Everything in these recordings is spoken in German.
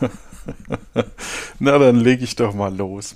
Na, dann lege ich doch mal los.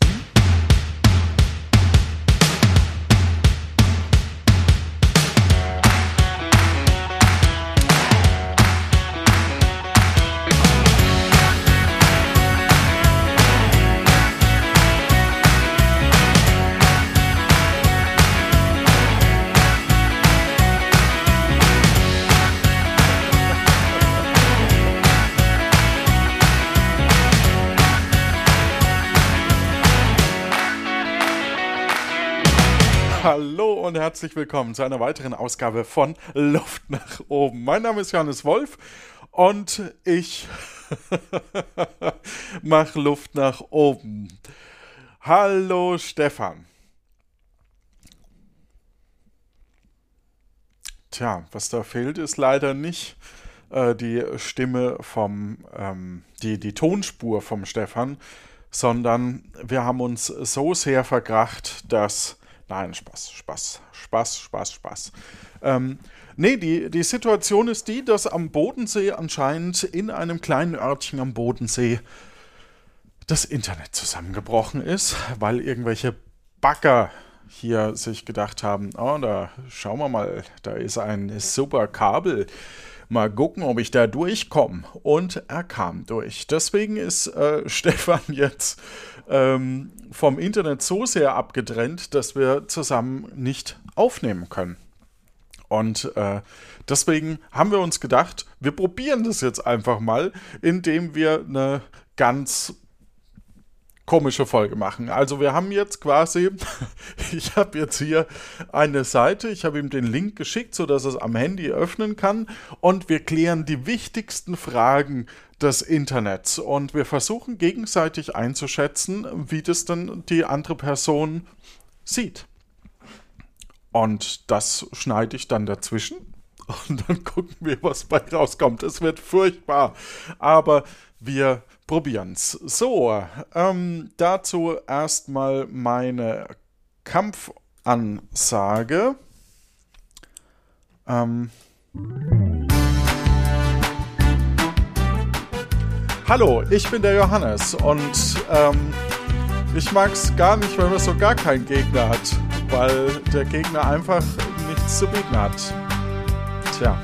Herzlich willkommen zu einer weiteren Ausgabe von Luft nach oben. Mein Name ist Johannes Wolf und ich mache Luft nach oben. Hallo Stefan. Tja, was da fehlt, ist leider nicht äh, die Stimme vom, ähm, die, die Tonspur vom Stefan, sondern wir haben uns so sehr verkracht, dass Nein, Spaß, Spaß, Spaß, Spaß, Spaß. Ähm, nee, die, die Situation ist die, dass am Bodensee anscheinend in einem kleinen Örtchen am Bodensee das Internet zusammengebrochen ist, weil irgendwelche Bagger hier sich gedacht haben, oh, da schauen wir mal, da ist ein super Kabel. Mal gucken, ob ich da durchkomme. Und er kam durch. Deswegen ist äh, Stefan jetzt ähm, vom Internet so sehr abgetrennt, dass wir zusammen nicht aufnehmen können. Und äh, deswegen haben wir uns gedacht, wir probieren das jetzt einfach mal, indem wir eine ganz komische Folge machen. Also wir haben jetzt quasi, ich habe jetzt hier eine Seite, ich habe ihm den Link geschickt, sodass er es am Handy öffnen kann und wir klären die wichtigsten Fragen des Internets und wir versuchen gegenseitig einzuschätzen, wie das dann die andere Person sieht. Und das schneide ich dann dazwischen und dann gucken wir, was bei rauskommt. Es wird furchtbar, aber wir probieren es. So, ähm, dazu erstmal meine Kampfansage. Ähm, Hallo, ich bin der Johannes und ähm, ich mag es gar nicht, wenn man so gar keinen Gegner hat, weil der Gegner einfach nichts zu bieten hat. Tja.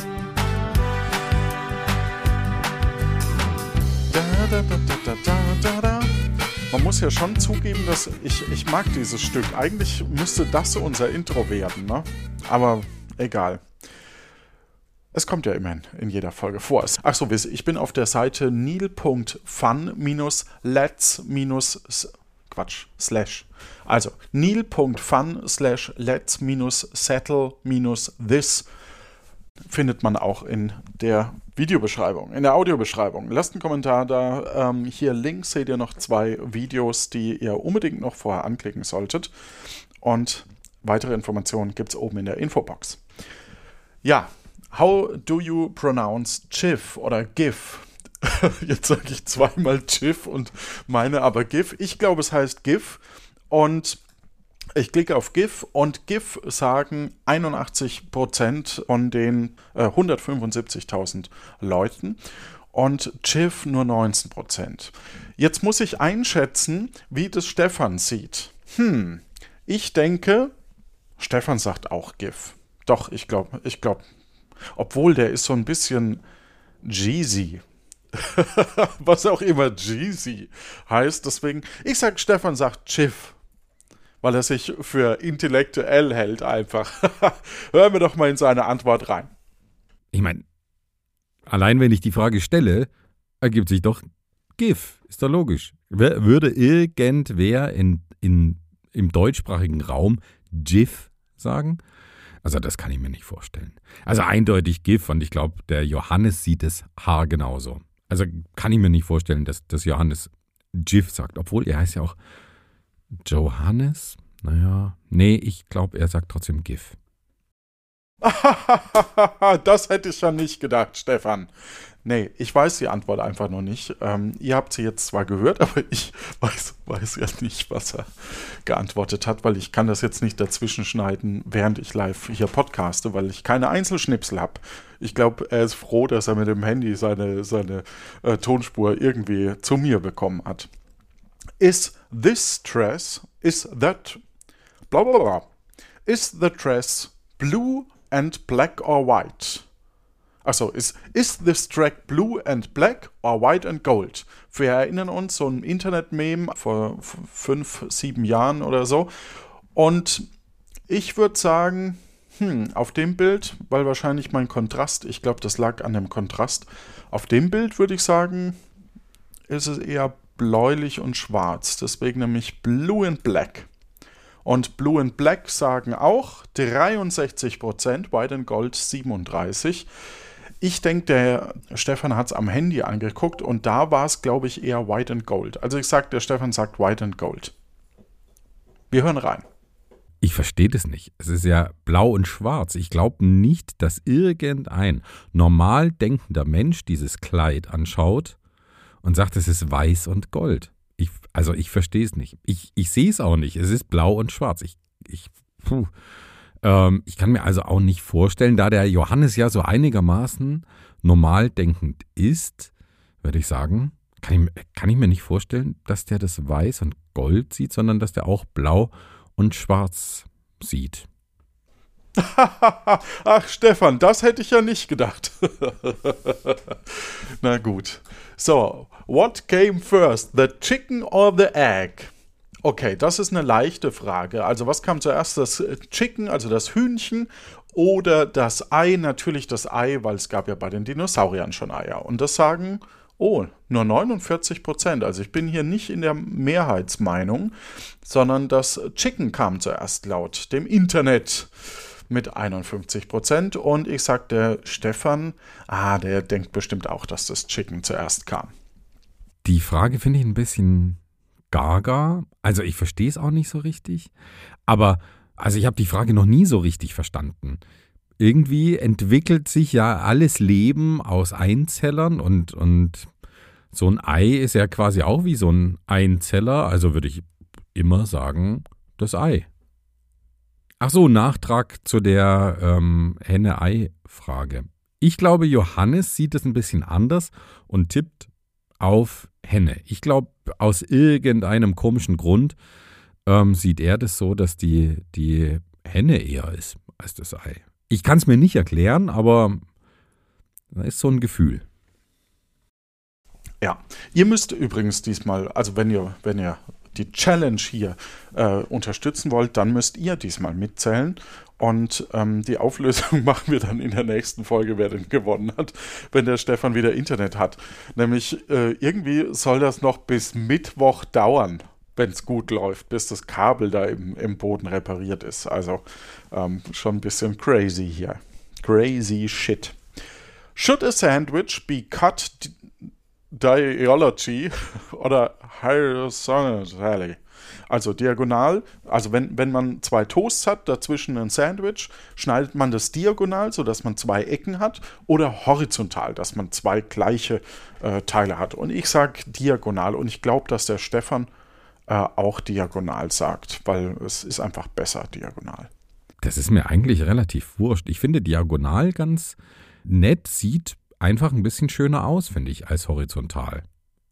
Man muss ja schon zugeben, dass ich, ich mag dieses Stück. Eigentlich müsste das unser Intro werden, ne? Aber egal. Es kommt ja immerhin in jeder Folge vor. Achso, ich bin auf der Seite nil.fun-let's- Quatsch, slash. Also nil.fun slash let's-settle-this findet man auch in der Videobeschreibung, in der Audiobeschreibung. Lasst einen Kommentar da. Ähm, hier links seht ihr noch zwei Videos, die ihr unbedingt noch vorher anklicken solltet. Und weitere Informationen gibt es oben in der Infobox. Ja, How do you pronounce GIF oder GIF? Jetzt sage ich zweimal GIF und meine aber GIF. Ich glaube, es heißt GIF. Und ich klicke auf GIF und GIF sagen 81% von den äh, 175.000 Leuten und GIF nur 19%. Jetzt muss ich einschätzen, wie das Stefan sieht. Hm, ich denke, Stefan sagt auch GIF. Doch, ich glaube, ich glaube, obwohl der ist so ein bisschen Jeezy. Was auch immer Jeezy heißt. Deswegen, ich sag, Stefan sagt Chiff. Weil er sich für intellektuell hält einfach. Hören wir doch mal in seine Antwort rein. Ich meine, allein wenn ich die Frage stelle, ergibt sich doch GIF. Ist doch logisch. Würde irgendwer in, in, im deutschsprachigen Raum GIF sagen? Also das kann ich mir nicht vorstellen. Also eindeutig GIF und ich glaube, der Johannes sieht es haargenauso. Also kann ich mir nicht vorstellen, dass, dass Johannes GIF sagt, obwohl er heißt ja auch Johannes. Naja, nee, ich glaube, er sagt trotzdem GIF. das hätte ich schon nicht gedacht, Stefan. Nee, ich weiß die Antwort einfach noch nicht. Ähm, ihr habt sie jetzt zwar gehört, aber ich weiß, weiß ja nicht, was er geantwortet hat, weil ich kann das jetzt nicht dazwischen schneiden, während ich live hier podcaste, weil ich keine Einzelschnipsel habe. Ich glaube, er ist froh, dass er mit dem Handy seine, seine äh, Tonspur irgendwie zu mir bekommen hat. Is this dress, is that, bla bla bla, is the dress blue and black or white? Achso, ist, ist this track blue and black or white and gold? Wir erinnern uns, so ein Internet-Meme vor fünf, sieben Jahren oder so. Und ich würde sagen, hm, auf dem Bild, weil wahrscheinlich mein Kontrast, ich glaube, das lag an dem Kontrast, auf dem Bild würde ich sagen, ist es eher bläulich und schwarz. Deswegen nämlich Blue and Black. Und Blue and Black sagen auch 63%, White and Gold 37%. Ich denke, der Stefan hat es am Handy angeguckt und da war es, glaube ich, eher White and Gold. Also ich sage, der Stefan sagt White and Gold. Wir hören rein. Ich verstehe das nicht. Es ist ja blau und schwarz. Ich glaube nicht, dass irgendein normal denkender Mensch dieses Kleid anschaut und sagt, es ist weiß und gold. Ich, also ich verstehe es nicht. Ich, ich sehe es auch nicht. Es ist blau und schwarz. Ich, ich. Ähm, ich kann mir also auch nicht vorstellen, da der Johannes ja so einigermaßen normal denkend ist, würde ich sagen, kann ich, kann ich mir nicht vorstellen, dass der das Weiß und Gold sieht, sondern dass der auch Blau und Schwarz sieht. Ach, Stefan, das hätte ich ja nicht gedacht. Na gut. So, what came first, the chicken or the egg? Okay, das ist eine leichte Frage. Also was kam zuerst, das Chicken, also das Hühnchen oder das Ei? Natürlich das Ei, weil es gab ja bei den Dinosauriern schon Eier. Und das sagen, oh, nur 49 Prozent. Also ich bin hier nicht in der Mehrheitsmeinung, sondern das Chicken kam zuerst laut dem Internet mit 51 Prozent. Und ich sagte Stefan, ah, der denkt bestimmt auch, dass das Chicken zuerst kam. Die Frage finde ich ein bisschen gaga. Also ich verstehe es auch nicht so richtig. Aber also ich habe die Frage noch nie so richtig verstanden. Irgendwie entwickelt sich ja alles Leben aus Einzellern und, und so ein Ei ist ja quasi auch wie so ein Einzeller. Also würde ich immer sagen, das Ei. Ach so, Nachtrag zu der ähm, Henne-Ei-Frage. Ich glaube, Johannes sieht es ein bisschen anders und tippt auf Henne. Ich glaube, aus irgendeinem komischen Grund ähm, sieht er das so, dass die, die Henne eher ist als das Ei. Ich kann es mir nicht erklären, aber da ist so ein Gefühl. Ja, ihr müsst übrigens diesmal, also wenn ihr, wenn ihr die Challenge hier äh, unterstützen wollt, dann müsst ihr diesmal mitzählen. Und ähm, die Auflösung machen wir dann in der nächsten Folge, wer denn gewonnen hat, wenn der Stefan wieder Internet hat. Nämlich äh, irgendwie soll das noch bis Mittwoch dauern, wenn es gut läuft, bis das Kabel da im, im Boden repariert ist. Also ähm, schon ein bisschen crazy hier. Crazy shit. Should a sandwich be cut dialogy oder horizontally? Also diagonal, also wenn, wenn man zwei Toasts hat, dazwischen ein Sandwich, schneidet man das diagonal, sodass man zwei Ecken hat, oder horizontal, dass man zwei gleiche äh, Teile hat. Und ich sage diagonal und ich glaube, dass der Stefan äh, auch diagonal sagt, weil es ist einfach besser diagonal. Das ist mir eigentlich relativ wurscht. Ich finde diagonal ganz nett, sieht einfach ein bisschen schöner aus, finde ich, als horizontal.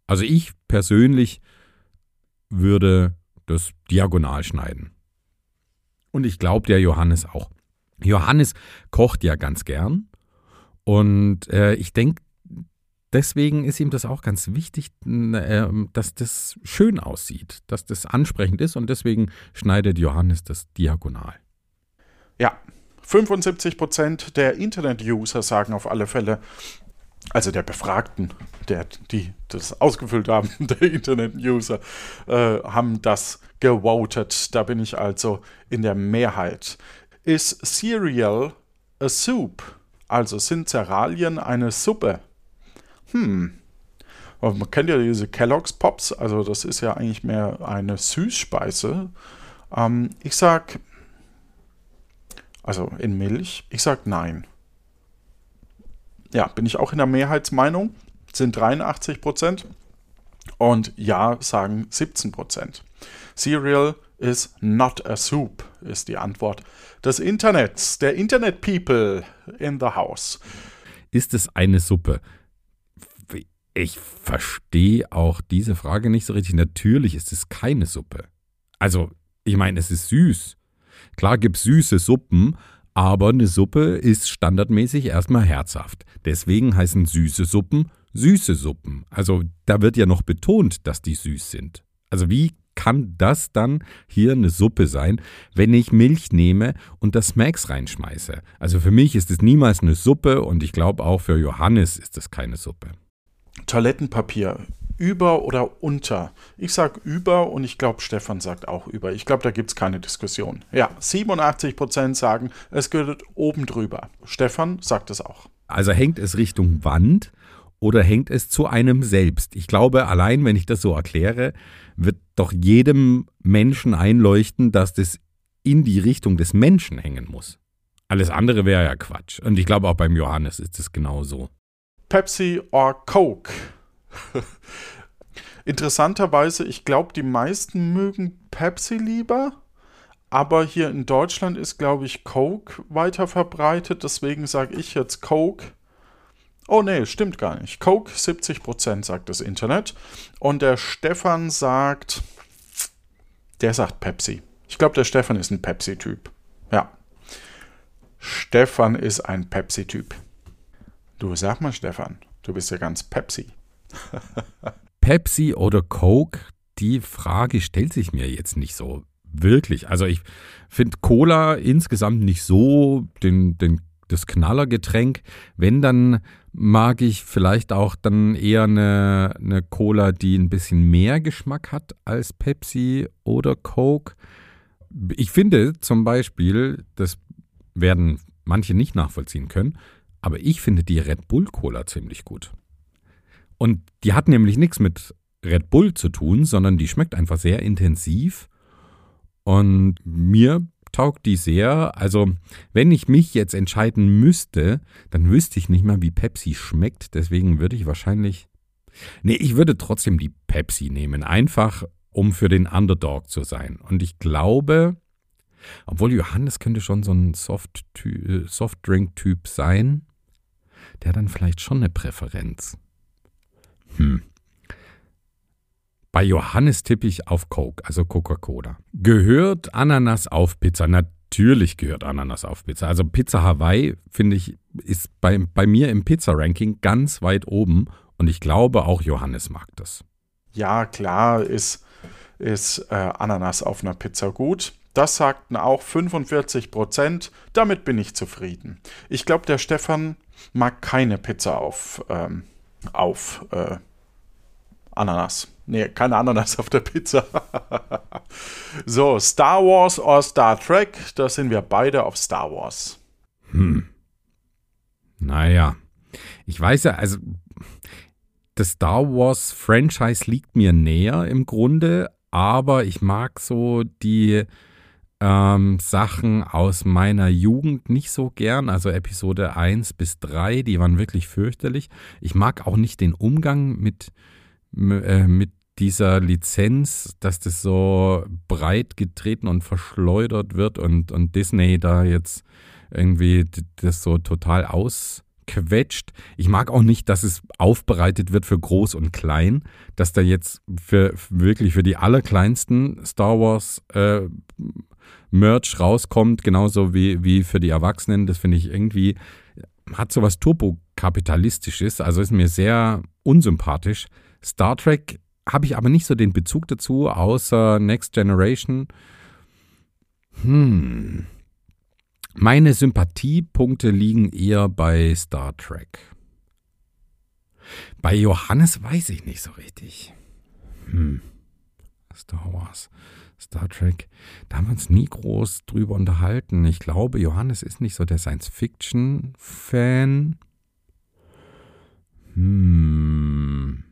Also ich persönlich würde das diagonal schneiden. Und ich glaube, der Johannes auch. Johannes kocht ja ganz gern. Und äh, ich denke, deswegen ist ihm das auch ganz wichtig, äh, dass das schön aussieht, dass das ansprechend ist. Und deswegen schneidet Johannes das diagonal. Ja, 75% der Internet-User sagen auf alle Fälle, also der Befragten, der, die das ausgefüllt haben, der Internet-User, äh, haben das gewotet. Da bin ich also in der Mehrheit. Ist Cereal a soup? Also sind Cerealien eine Suppe? Hm. Man kennt ja diese Kellogg's Pops, also das ist ja eigentlich mehr eine Süßspeise. Ähm, ich sag, also in Milch, ich sag nein. Ja, bin ich auch in der Mehrheitsmeinung. Sind 83 Prozent. Und ja sagen 17 Prozent. Cereal is not a soup, ist die Antwort des Internets, der Internet People in the house. Ist es eine Suppe? Ich verstehe auch diese Frage nicht so richtig. Natürlich ist es keine Suppe. Also, ich meine, es ist süß. Klar gibt es süße Suppen, aber eine Suppe ist standardmäßig erstmal herzhaft. Deswegen heißen süße Suppen süße Suppen. Also da wird ja noch betont, dass die süß sind. Also wie kann das dann hier eine Suppe sein, wenn ich Milch nehme und das Smacks reinschmeiße? Also für mich ist es niemals eine Suppe und ich glaube auch für Johannes ist es keine Suppe. Toilettenpapier. Über oder unter? Ich sage über und ich glaube, Stefan sagt auch über. Ich glaube, da gibt es keine Diskussion. Ja, 87% sagen, es gehört oben drüber. Stefan sagt es auch. Also hängt es Richtung Wand oder hängt es zu einem selbst? Ich glaube, allein wenn ich das so erkläre, wird doch jedem Menschen einleuchten, dass das in die Richtung des Menschen hängen muss. Alles andere wäre ja Quatsch. Und ich glaube, auch beim Johannes ist es genauso. Pepsi or Coke. Interessanterweise, ich glaube, die meisten mögen Pepsi lieber, aber hier in Deutschland ist, glaube ich, Coke weiter verbreitet. Deswegen sage ich jetzt Coke. Oh nee, stimmt gar nicht. Coke 70% sagt das Internet. Und der Stefan sagt, der sagt Pepsi. Ich glaube, der Stefan ist ein Pepsi-Typ. Ja. Stefan ist ein Pepsi-Typ. Du sag mal, Stefan, du bist ja ganz Pepsi. Pepsi oder Coke, die Frage stellt sich mir jetzt nicht so wirklich. Also ich finde Cola insgesamt nicht so den, den, das Knallergetränk. Wenn, dann mag ich vielleicht auch dann eher eine, eine Cola, die ein bisschen mehr Geschmack hat als Pepsi oder Coke. Ich finde zum Beispiel, das werden manche nicht nachvollziehen können, aber ich finde die Red Bull Cola ziemlich gut. Und die hat nämlich nichts mit Red Bull zu tun, sondern die schmeckt einfach sehr intensiv. Und mir taugt die sehr. Also, wenn ich mich jetzt entscheiden müsste, dann wüsste ich nicht mal, wie Pepsi schmeckt. Deswegen würde ich wahrscheinlich. Nee, ich würde trotzdem die Pepsi nehmen. Einfach, um für den Underdog zu sein. Und ich glaube, obwohl Johannes könnte schon so ein äh, Softdrink-Typ sein der dann vielleicht schon eine Präferenz. Hm. Bei Johannes tippe ich auf Coke, also Coca-Cola. Gehört Ananas auf Pizza? Natürlich gehört Ananas auf Pizza. Also Pizza Hawaii, finde ich, ist bei, bei mir im Pizza-Ranking ganz weit oben und ich glaube, auch Johannes mag das. Ja, klar ist, ist äh, Ananas auf einer Pizza gut. Das sagten auch 45 Prozent. Damit bin ich zufrieden. Ich glaube, der Stefan mag keine Pizza auf, ähm, auf äh, Ananas. Nee, keine Ananas auf der Pizza. so, Star Wars oder Star Trek, da sind wir beide auf Star Wars. Hm. Naja, ich weiß ja, also das Star Wars Franchise liegt mir näher im Grunde, aber ich mag so die ähm, Sachen aus meiner Jugend nicht so gern. Also Episode 1 bis 3, die waren wirklich fürchterlich. Ich mag auch nicht den Umgang mit, äh, mit dieser Lizenz, dass das so breit getreten und verschleudert wird und, und Disney da jetzt irgendwie das so total ausquetscht. Ich mag auch nicht, dass es aufbereitet wird für groß und klein, dass da jetzt für wirklich für die allerkleinsten Star Wars äh, Merch rauskommt, genauso wie, wie für die Erwachsenen. Das finde ich irgendwie, hat so was Turbokapitalistisches, also ist mir sehr unsympathisch. Star Trek habe ich aber nicht so den Bezug dazu, außer Next Generation. Hm. Meine Sympathiepunkte liegen eher bei Star Trek. Bei Johannes weiß ich nicht so richtig. Hm. Star Wars. Star Trek, da haben wir uns nie groß drüber unterhalten. Ich glaube, Johannes ist nicht so der Science-Fiction-Fan. Hm.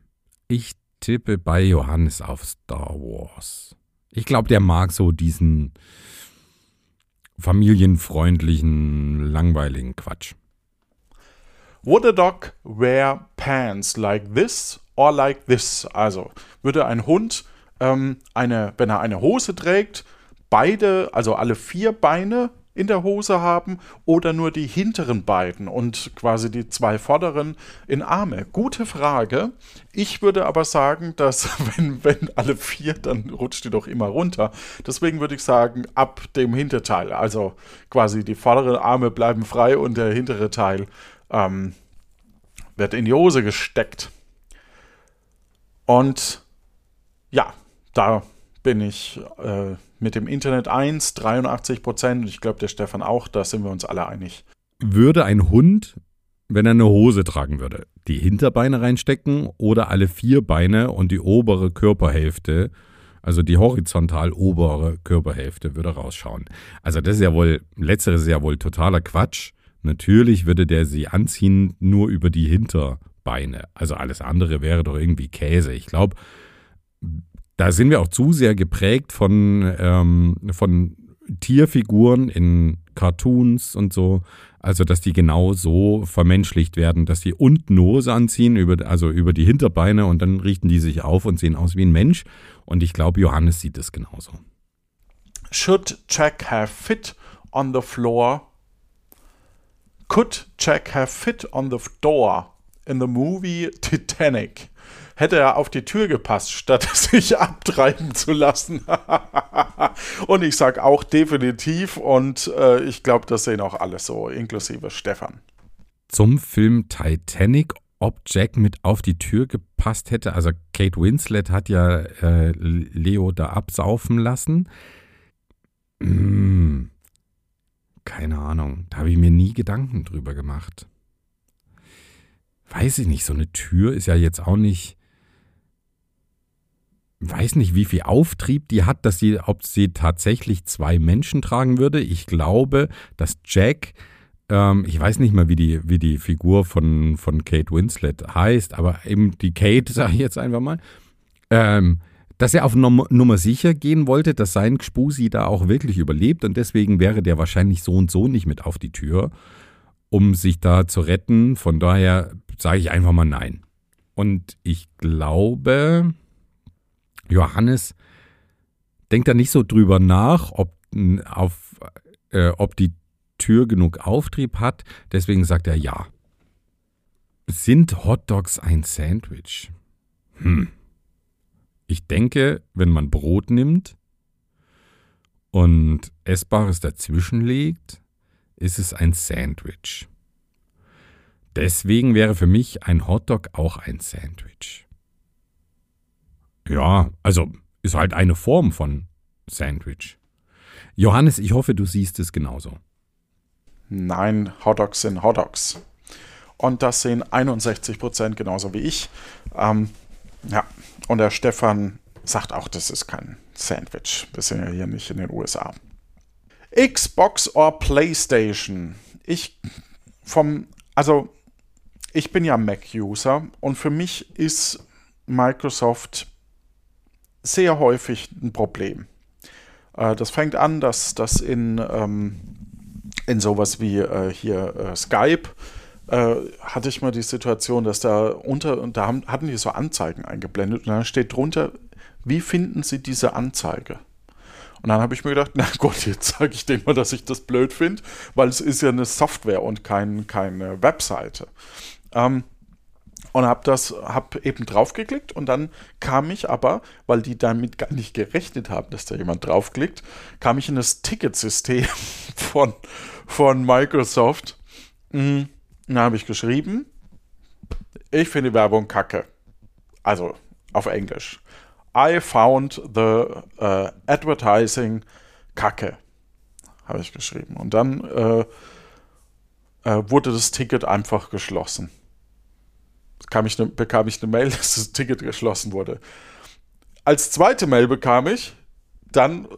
Ich tippe bei Johannes auf Star Wars. Ich glaube, der mag so diesen familienfreundlichen, langweiligen Quatsch. Would a dog wear pants like this or like this? Also würde ein Hund ähm, eine, wenn er eine Hose trägt, beide, also alle vier Beine in der Hose haben oder nur die hinteren beiden und quasi die zwei vorderen in Arme? Gute Frage. Ich würde aber sagen, dass wenn, wenn alle vier, dann rutscht die doch immer runter. Deswegen würde ich sagen, ab dem Hinterteil. Also quasi die vorderen Arme bleiben frei und der hintere Teil ähm, wird in die Hose gesteckt. Und ja, da bin ich äh, mit dem Internet 1, 83 Prozent. Ich glaube, der Stefan auch, da sind wir uns alle einig. Würde ein Hund, wenn er eine Hose tragen würde, die Hinterbeine reinstecken oder alle vier Beine und die obere Körperhälfte, also die horizontal obere Körperhälfte, würde rausschauen? Also, das ist ja wohl, letzteres ist ja wohl totaler Quatsch. Natürlich würde der sie anziehen nur über die Hinterbeine. Also alles andere wäre doch irgendwie Käse. Ich glaube, da sind wir auch zu sehr geprägt von, ähm, von Tierfiguren in Cartoons und so. Also, dass die genau so vermenschlicht werden, dass die unten Hose anziehen, über, also über die Hinterbeine und dann richten die sich auf und sehen aus wie ein Mensch. Und ich glaube, Johannes sieht es genauso. Should Jack have fit on the floor? Could Jack have fit on the door in the movie Titanic? Hätte er auf die Tür gepasst, statt sich abtreiben zu lassen. und ich sage auch definitiv und äh, ich glaube, das sehen auch alle so, inklusive Stefan. Zum Film Titanic, ob Jack mit auf die Tür gepasst hätte. Also Kate Winslet hat ja äh, Leo da absaufen lassen. Hm, keine Ahnung, da habe ich mir nie Gedanken drüber gemacht. Weiß ich nicht, so eine Tür ist ja jetzt auch nicht weiß nicht, wie viel Auftrieb die hat, dass sie, ob sie tatsächlich zwei Menschen tragen würde. Ich glaube, dass Jack, ähm, ich weiß nicht mal, wie die, wie die Figur von, von Kate Winslet heißt, aber eben die Kate, sage ich jetzt einfach mal, ähm, dass er auf Nummer, Nummer sicher gehen wollte, dass sein Gspusi da auch wirklich überlebt und deswegen wäre der wahrscheinlich so und so nicht mit auf die Tür, um sich da zu retten. Von daher sage ich einfach mal nein. Und ich glaube, Johannes denkt da nicht so drüber nach, ob, auf, äh, ob die Tür genug Auftrieb hat. Deswegen sagt er ja. Sind Hotdogs ein Sandwich? Hm. Ich denke, wenn man Brot nimmt und Essbares dazwischen legt, ist es ein Sandwich. Deswegen wäre für mich ein Hotdog auch ein Sandwich. Ja, also ist halt eine Form von Sandwich. Johannes, ich hoffe, du siehst es genauso. Nein, Hotdogs sind Hotdogs. Und das sehen 61 Prozent genauso wie ich. Ähm, ja, und der Stefan sagt auch, das ist kein Sandwich. Wir sind ja hier nicht in den USA. Xbox or PlayStation? Ich vom, also ich bin ja Mac-User und für mich ist Microsoft sehr häufig ein Problem. Äh, das fängt an, dass das in, ähm, in sowas wie äh, hier äh, Skype äh, hatte ich mal die Situation, dass da unter, und da haben, hatten die so Anzeigen eingeblendet und dann steht drunter, wie finden Sie diese Anzeige? Und dann habe ich mir gedacht, na gut, jetzt sage ich denen mal, dass ich das blöd finde, weil es ist ja eine Software und kein, keine Webseite. Ähm, und habe das hab eben draufgeklickt und dann kam ich aber, weil die damit gar nicht gerechnet haben, dass da jemand draufklickt, kam ich in das Ticketsystem von, von Microsoft. Mhm. Dann habe ich geschrieben, ich finde Werbung kacke. Also auf Englisch. I found the uh, advertising kacke. Habe ich geschrieben. Und dann äh, äh, wurde das Ticket einfach geschlossen bekam ich, eine, bekam ich eine Mail, dass das Ticket geschlossen wurde. Als zweite Mail bekam ich, dann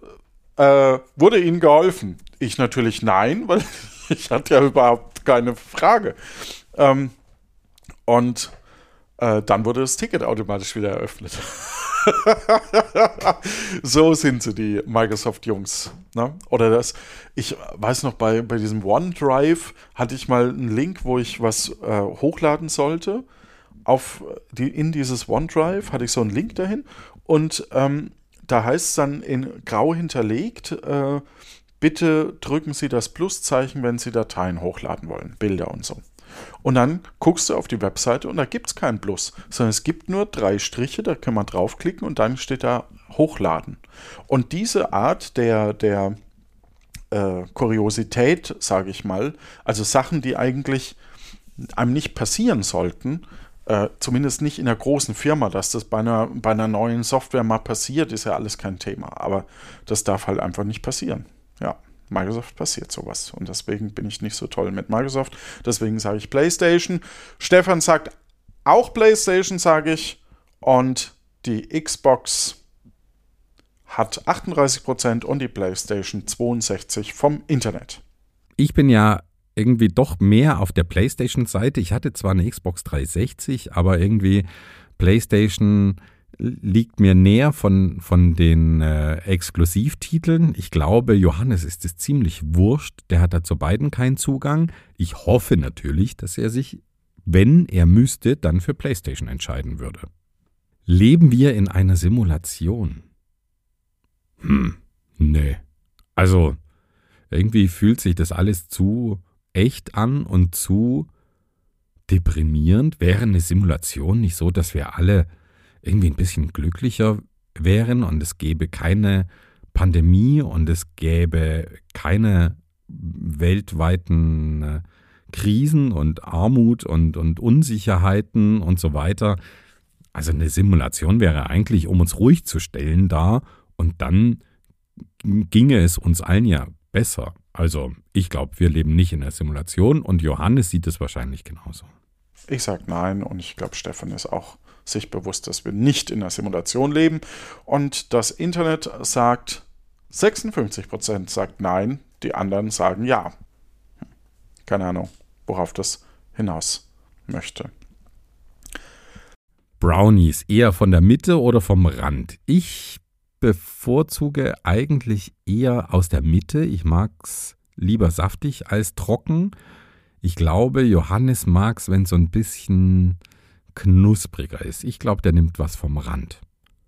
äh, wurde ihnen geholfen. Ich natürlich nein, weil ich hatte ja überhaupt keine Frage. Ähm, und äh, dann wurde das Ticket automatisch wieder eröffnet. so sind sie, die Microsoft-Jungs. Ne? Oder das, ich weiß noch, bei, bei diesem OneDrive hatte ich mal einen Link, wo ich was äh, hochladen sollte. Auf die, in dieses OneDrive hatte ich so einen Link dahin und ähm, da heißt es dann in grau hinterlegt, äh, bitte drücken Sie das Pluszeichen, wenn Sie Dateien hochladen wollen, Bilder und so. Und dann guckst du auf die Webseite und da gibt es kein Plus, sondern es gibt nur drei Striche, da kann man draufklicken und dann steht da Hochladen. Und diese Art der, der äh, Kuriosität, sage ich mal, also Sachen, die eigentlich einem nicht passieren sollten, äh, zumindest nicht in einer großen Firma, dass das bei einer, bei einer neuen Software mal passiert, ist ja alles kein Thema. Aber das darf halt einfach nicht passieren. Ja. Microsoft passiert sowas. Und deswegen bin ich nicht so toll mit Microsoft. Deswegen sage ich PlayStation. Stefan sagt auch PlayStation, sage ich. Und die Xbox hat 38% und die PlayStation 62% vom Internet. Ich bin ja irgendwie doch mehr auf der PlayStation-Seite. Ich hatte zwar eine Xbox 360, aber irgendwie PlayStation liegt mir näher von, von den äh, Exklusivtiteln. Ich glaube, Johannes ist es ziemlich wurscht. Der hat da zu beiden keinen Zugang. Ich hoffe natürlich, dass er sich, wenn er müsste, dann für PlayStation entscheiden würde. Leben wir in einer Simulation? Hm, nee. Also, irgendwie fühlt sich das alles zu echt an und zu deprimierend. Wäre eine Simulation nicht so, dass wir alle irgendwie ein bisschen glücklicher wären und es gäbe keine Pandemie und es gäbe keine weltweiten äh, Krisen und Armut und, und Unsicherheiten und so weiter. Also eine Simulation wäre eigentlich, um uns ruhig zu stellen da und dann ginge es uns allen ja besser. Also ich glaube, wir leben nicht in der Simulation und Johannes sieht es wahrscheinlich genauso. Ich sage nein und ich glaube, Stefan ist auch sich bewusst, dass wir nicht in einer Simulation leben. Und das Internet sagt, 56% sagt nein, die anderen sagen ja. Keine Ahnung, worauf das hinaus möchte. Brownies eher von der Mitte oder vom Rand? Ich bevorzuge eigentlich eher aus der Mitte. Ich mag es lieber saftig als trocken. Ich glaube, Johannes mag es, wenn so ein bisschen knuspriger ist. Ich glaube, der nimmt was vom Rand.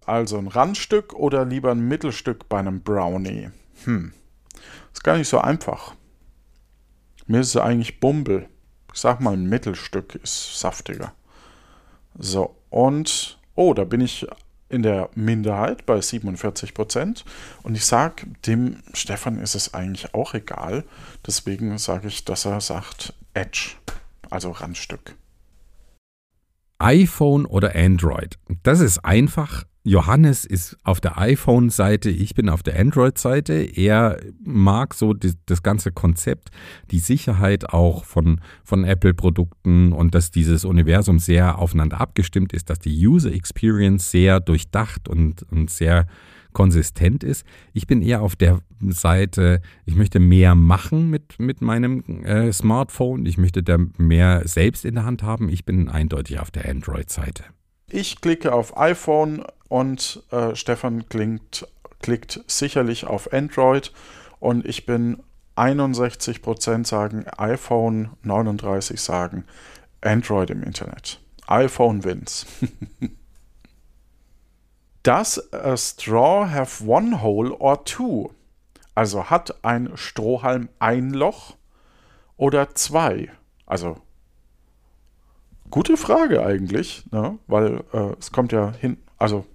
Also ein Randstück oder lieber ein Mittelstück bei einem Brownie? Hm, ist gar nicht so einfach. Mir ist es eigentlich Bumbel. Ich sag mal, ein Mittelstück ist saftiger. So, und, oh, da bin ich in der Minderheit bei 47 Prozent. Und ich sage, dem Stefan ist es eigentlich auch egal. Deswegen sage ich, dass er sagt Edge, also Randstück iPhone oder Android? Das ist einfach. Johannes ist auf der iPhone-Seite, ich bin auf der Android-Seite. Er mag so die, das ganze Konzept, die Sicherheit auch von, von Apple-Produkten und dass dieses Universum sehr aufeinander abgestimmt ist, dass die User Experience sehr durchdacht und, und sehr konsistent ist. Ich bin eher auf der Seite, ich möchte mehr machen mit, mit meinem äh, Smartphone. Ich möchte da mehr selbst in der Hand haben. Ich bin eindeutig auf der Android-Seite. Ich klicke auf iPhone und äh, Stefan klingt, klickt sicherlich auf Android und ich bin 61% sagen iPhone, 39 sagen Android im Internet. iPhone wins. Does a straw have one hole or two? Also hat ein Strohhalm ein Loch oder zwei? Also gute Frage eigentlich, ne? weil äh, es kommt ja hin, also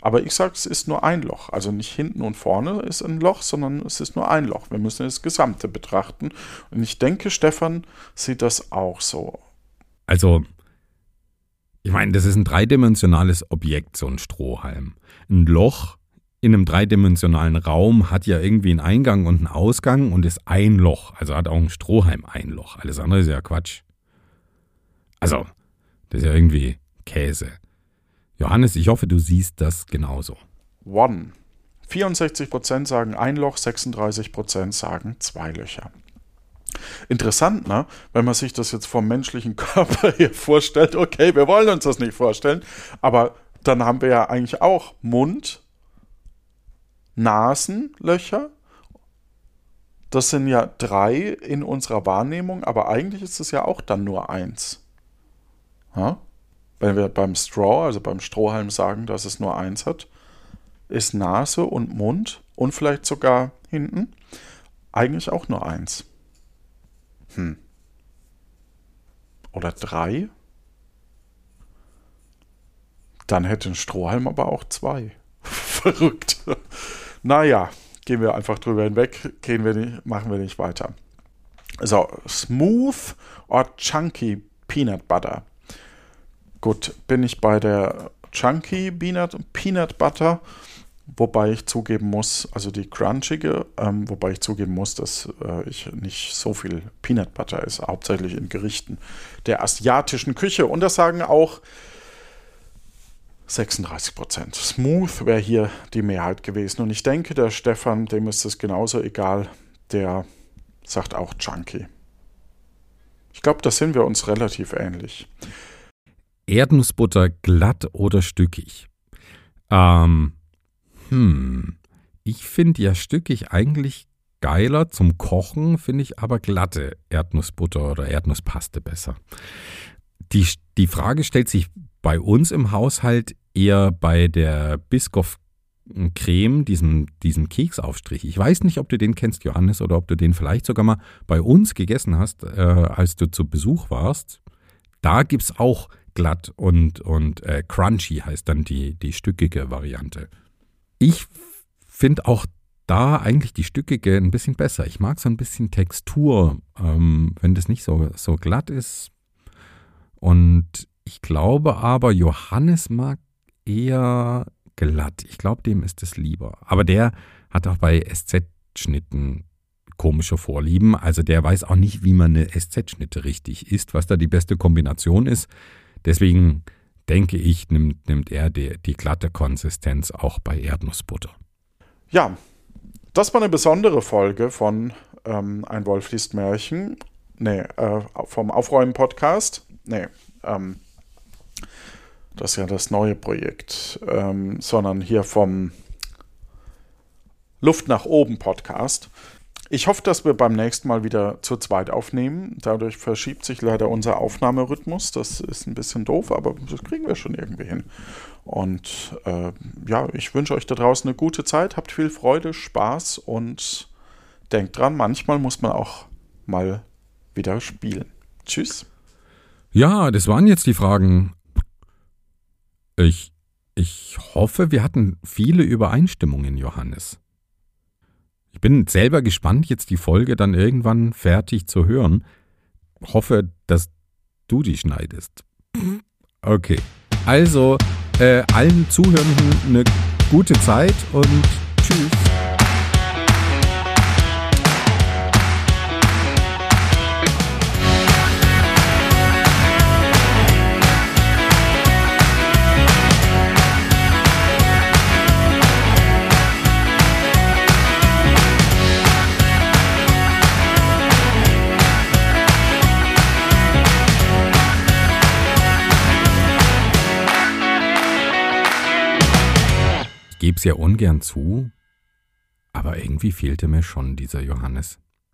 aber ich sage, es ist nur ein Loch. Also nicht hinten und vorne ist ein Loch, sondern es ist nur ein Loch. Wir müssen das Gesamte betrachten. Und ich denke, Stefan sieht das auch so. Also ich meine, das ist ein dreidimensionales Objekt, so ein Strohhalm. Ein Loch in einem dreidimensionalen Raum hat ja irgendwie einen Eingang und einen Ausgang und ist ein Loch. Also hat auch ein Strohhalm ein Loch. Alles andere ist ja Quatsch. Also, das ist ja irgendwie Käse. Johannes, ich hoffe, du siehst das genauso. One. 64% sagen ein Loch, 36% sagen zwei Löcher. Interessant, ne? wenn man sich das jetzt vom menschlichen Körper hier vorstellt. Okay, wir wollen uns das nicht vorstellen, aber dann haben wir ja eigentlich auch Mund, Nasenlöcher. Das sind ja drei in unserer Wahrnehmung, aber eigentlich ist es ja auch dann nur eins. Ja? Wenn wir beim Straw, also beim Strohhalm sagen, dass es nur eins hat, ist Nase und Mund und vielleicht sogar hinten eigentlich auch nur eins. Hm. Oder drei? Dann hätte ein Strohhalm aber auch zwei. Verrückt. naja, gehen wir einfach drüber hinweg, gehen wir nicht, machen wir nicht weiter. So, smooth or chunky Peanut Butter. Gut, bin ich bei der Chunky Peanut, Peanut Butter, wobei ich zugeben muss, also die crunchige, ähm, wobei ich zugeben muss, dass äh, ich nicht so viel Peanut Butter esse, hauptsächlich in Gerichten der asiatischen Küche. Und das sagen auch 36 Prozent. Smooth wäre hier die Mehrheit gewesen. Und ich denke, der Stefan, dem ist es genauso egal. Der sagt auch Chunky. Ich glaube, da sind wir uns relativ ähnlich. Erdnussbutter glatt oder stückig? Ähm, hm, ich finde ja stückig eigentlich geiler. Zum Kochen finde ich aber glatte Erdnussbutter oder Erdnusspaste besser. Die, die Frage stellt sich bei uns im Haushalt eher bei der Biscoff Creme, diesem, diesem Keksaufstrich. Ich weiß nicht, ob du den kennst, Johannes, oder ob du den vielleicht sogar mal bei uns gegessen hast, äh, als du zu Besuch warst. Da gibt es auch glatt und, und äh, crunchy, heißt dann die, die stückige Variante. Ich finde auch da eigentlich die stückige ein bisschen besser. Ich mag so ein bisschen Textur, ähm, wenn das nicht so, so glatt ist. Und ich glaube aber, Johannes mag eher glatt. Ich glaube, dem ist es lieber. Aber der hat auch bei SZ-Schnitten komische Vorlieben. Also der weiß auch nicht, wie man eine SZ-Schnitte richtig isst, was da die beste Kombination ist. Deswegen denke ich, nimmt, nimmt er die, die glatte Konsistenz auch bei Erdnussbutter. Ja, das war eine besondere Folge von ähm, Ein Wolf liest Märchen. Nee, äh, vom Aufräumen-Podcast. Nee, ähm, das ist ja das neue Projekt, ähm, sondern hier vom Luft nach oben Podcast. Ich hoffe, dass wir beim nächsten Mal wieder zu zweit aufnehmen. Dadurch verschiebt sich leider unser Aufnahmerhythmus. Das ist ein bisschen doof, aber das kriegen wir schon irgendwie hin. Und äh, ja, ich wünsche euch da draußen eine gute Zeit. Habt viel Freude, Spaß und denkt dran, manchmal muss man auch mal wieder spielen. Tschüss. Ja, das waren jetzt die Fragen. Ich, ich hoffe, wir hatten viele Übereinstimmungen, Johannes. Ich bin selber gespannt, jetzt die Folge dann irgendwann fertig zu hören. Hoffe, dass du die schneidest. Okay. Also, äh, allen Zuhörenden eine gute Zeit und tschüss. Gebe es ja ungern zu, aber irgendwie fehlte mir schon dieser Johannes.